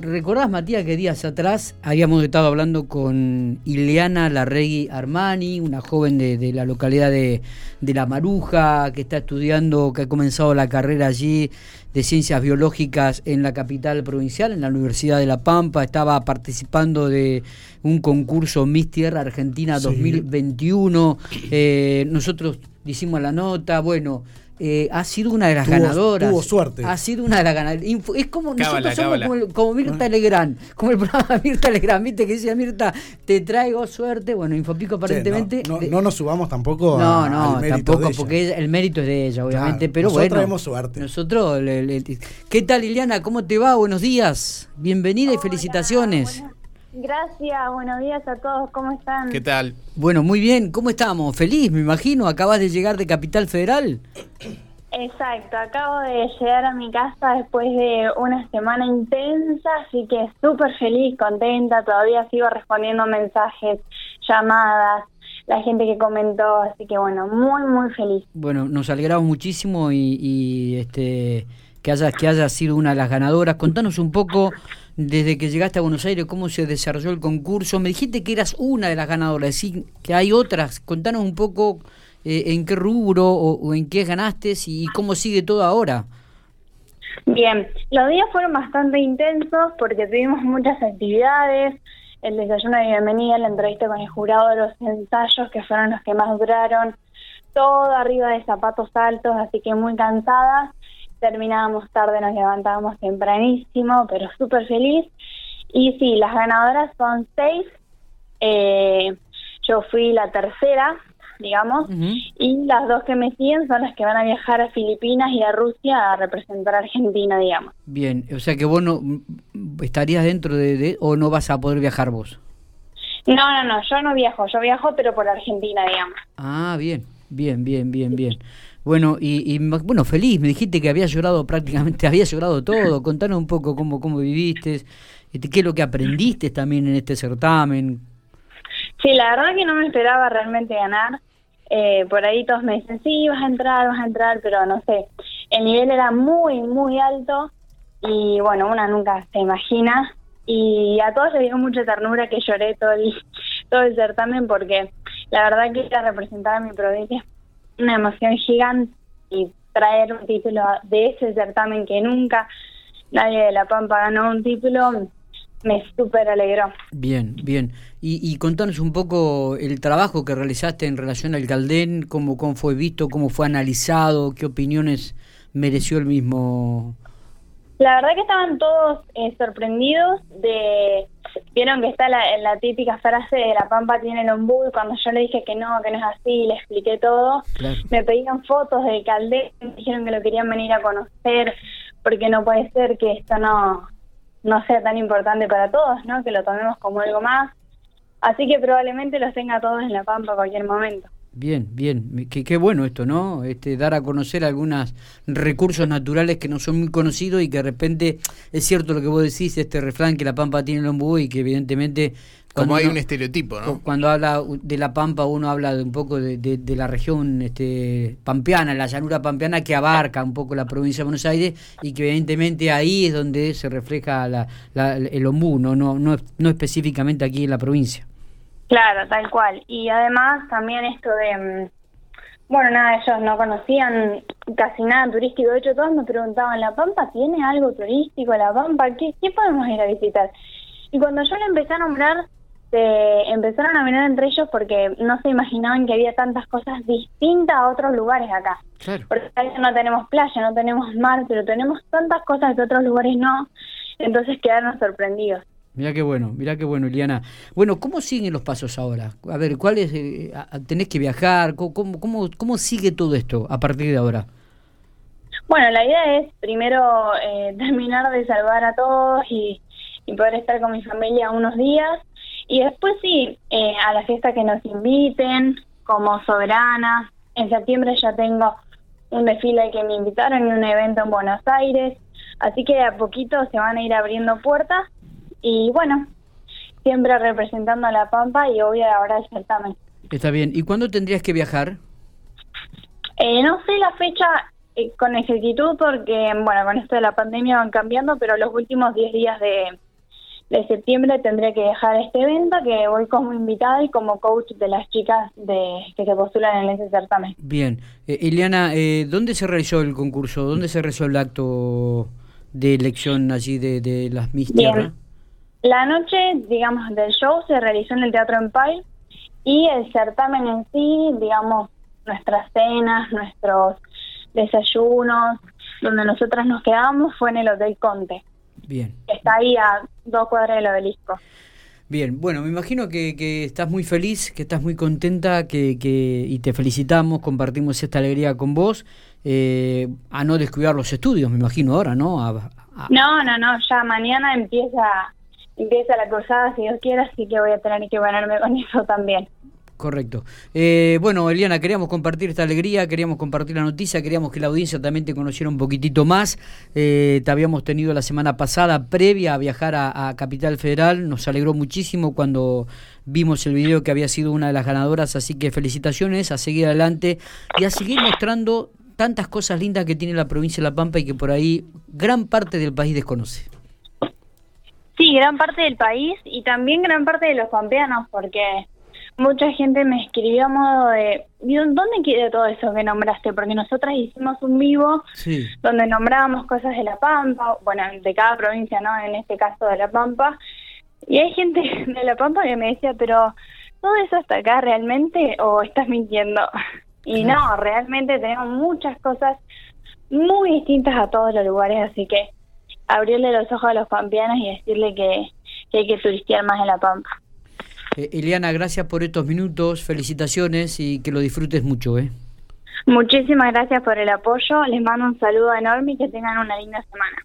¿Recordás, Matías, que días atrás habíamos estado hablando con Ileana Larregui Armani, una joven de, la localidad de, La Maruja, que está estudiando, que ha comenzado la carrera allí de ciencias biológicas en la capital provincial, en la Universidad de La Pampa, estaba participando de un concurso Miss Tierra Argentina 2021. Eh, nosotros hicimos la nota, bueno eh, ha sido una de las ganadoras. Tuvo suerte. Ha sido una de las ganadoras. Es como nosotros somos como, Mirta Legrand, como el programa Mirta Legrand, viste que decía Mirta, te traigo suerte. Bueno, Infopico aparentemente. no, nos subamos tampoco No, no, tampoco, porque el mérito es de ella, obviamente. pero nosotros bueno. traemos suerte. Nosotros. ¿Qué tal, Liliana? ¿Cómo te va? Buenos días. Bienvenida y felicitaciones. Gracias, buenos días a todos, ¿cómo están? ¿Qué tal? Bueno, muy bien, ¿cómo estamos? Feliz, me imagino, acabas de llegar de Capital Federal. Exacto, acabo de llegar a mi casa después de una semana intensa, así que súper feliz, contenta, todavía sigo respondiendo mensajes, llamadas, la gente que comentó, así que bueno, muy, muy feliz. Bueno, nos alegramos muchísimo y, y este que hayas, que hayas sido una de las ganadoras. Contanos un poco desde que llegaste a Buenos Aires, cómo se desarrolló el concurso. Me dijiste que eras una de las ganadoras, decir, que hay otras. Contanos un poco eh, en qué rubro o, en qué ganaste y cómo sigue todo ahora. Bien, los días fueron bastante intensos porque tuvimos muchas actividades, el desayuno de bienvenida, la entrevista con el jurado, los ensayos que fueron los que más duraron, todo arriba de zapatos altos, así que muy cansadas terminábamos tarde, nos levantábamos tempranísimo, pero súper feliz. Y sí, las ganadoras son seis. Eh, yo fui la tercera, digamos, y las dos que me siguen son las que van a viajar a Filipinas y a Rusia a representar a Argentina, digamos. Bien, o sea que vos no estarías dentro de, o no vas a poder viajar vos. No, no, no, yo no viajo, yo viajo pero por Argentina, digamos. Ah, bien, bien, bien, bien, bien. Bueno, y, bueno, feliz, me dijiste que había llorado prácticamente, había llorado todo. Contanos un poco cómo, cómo viviste, este, qué es lo que aprendiste también en este certamen. Sí, la verdad que no me esperaba realmente ganar. Eh, por ahí todos me dicen, sí, vas a entrar, vas a entrar, pero no sé, el nivel era muy, muy alto y bueno, una nunca se imagina. Y a todos les dio mucha ternura que lloré todo el, todo el certamen porque la verdad que era representar a mi provincia una emoción gigante y traer un título de ese certamen que nunca nadie de La Pampa ganó un título, me súper alegró. Bien, bien. Y, y, contanos un poco el trabajo que realizaste en relación al Caldén, cómo, cómo fue visto, cómo fue analizado, qué opiniones mereció el mismo. La verdad que estaban todos eh, sorprendidos de Vieron que está la, la típica frase de la pampa tiene el ombú y cuando yo le dije que no, que no es así, le expliqué todo, me pedían fotos de Caldén, me dijeron que lo querían venir a conocer, porque no puede ser que esto no, no sea tan importante para todos, ¿no? Que lo tomemos como algo más. Así que probablemente los tenga todos en la pampa a cualquier momento. Bien, bien, qué, qué bueno esto, ¿no? Este, dar a conocer algunos recursos naturales que no son muy conocidos y que de repente es cierto lo que vos decís, este refrán que la pampa tiene el ombú y que evidentemente... Como hay un estereotipo, ¿no? Cuando habla de la pampa uno habla de un poco de, de, la región este, pampeana, la llanura pampeana que abarca un poco la provincia de Buenos Aires y que evidentemente ahí es donde se refleja la, el ombú, ¿no? No, no, no específicamente aquí en la provincia. Claro, tal cual. Y además también esto de, mm, bueno, nada, ellos no conocían casi nada turístico. De hecho, todos me preguntaban, ¿La Pampa tiene algo turístico? ¿La Pampa qué, qué podemos ir a visitar? Y cuando yo le empecé a nombrar, se empezaron a mirar entre ellos porque no se imaginaban que había tantas cosas distintas a otros lugares acá. Porque acá no tenemos playa, no tenemos mar, pero tenemos tantas cosas que otros lugares no. Entonces quedaron sorprendidos. Mira qué bueno, mira qué bueno, Iliana. Bueno, ¿cómo siguen los pasos ahora? A ver, ¿cuáles eh, tenés que viajar? ¿Cómo, cómo, ¿Cómo sigue todo esto a partir de ahora? Bueno, la idea es primero eh, terminar de salvar a todos y, poder estar con mi familia unos días. Y después sí, eh, a la fiesta que nos inviten, como soberana. En septiembre ya tengo un desfile que me invitaron y un evento en Buenos Aires. Así que a poquito se van a ir abriendo puertas y bueno, siempre representando a La Pampa y obvio ahora el certamen. Está bien. ¿Y cuándo tendrías que viajar? Eh, no sé la fecha eh, con exactitud porque, bueno, con esto de la pandemia van cambiando, pero los últimos 10 días de, de septiembre tendré que dejar este evento, que voy como invitada y como coach de las chicas de que se postulan en ese certamen. Bien. Eh, Ileana, eh, ¿dónde se realizó el concurso? ¿Dónde se realizó el acto de elección allí de, de las Miss? La noche, digamos, del show se realizó en el Teatro Empire y el certamen en sí, digamos, nuestras cenas, nuestros desayunos, donde nosotras nos quedamos fue en el Hotel Conte. Bien. Está ahí a dos cuadras del obelisco. Bien, bueno, me imagino que, que, estás muy feliz, que estás muy contenta que, que, y te felicitamos, compartimos esta alegría con vos, eh, a no descuidar los estudios, me imagino ahora, ¿no? No, no, no, ya mañana empieza empieza la cruzada, si Dios quiere, así que voy a tener que ganarme con eso también. Correcto. Eh, bueno, Eliana, queríamos compartir esta alegría, queríamos compartir la noticia, queríamos que la audiencia también te conociera un poquitito más. Eh, te habíamos tenido la semana pasada, previa a viajar a, Capital Federal. Nos alegró muchísimo cuando vimos el video que había sido una de las ganadoras, así que felicitaciones, a seguir adelante y a seguir mostrando tantas cosas lindas que tiene la provincia de La Pampa y que por ahí gran parte del país desconoce. Sí, gran parte del país y también gran parte de los pampeanos, porque mucha gente me escribió a modo de, ¿dónde quiere todo eso que nombraste? Porque nosotras hicimos un vivo donde nombrábamos cosas de La Pampa, bueno, de cada provincia, ¿no? En este caso de La Pampa. Y hay gente de La Pampa que me decía, pero ¿todo eso está acá realmente o estás mintiendo? Y no, realmente tenemos muchas cosas muy distintas a todos los lugares, así que abrirle los ojos a los pampeanos y decirle que, que hay que turistear más en La Pampa. Eh, Eliana, gracias por estos minutos, felicitaciones y que lo disfrutes mucho. ¿eh? Muchísimas gracias por el apoyo, les mando un saludo enorme y que tengan una linda semana.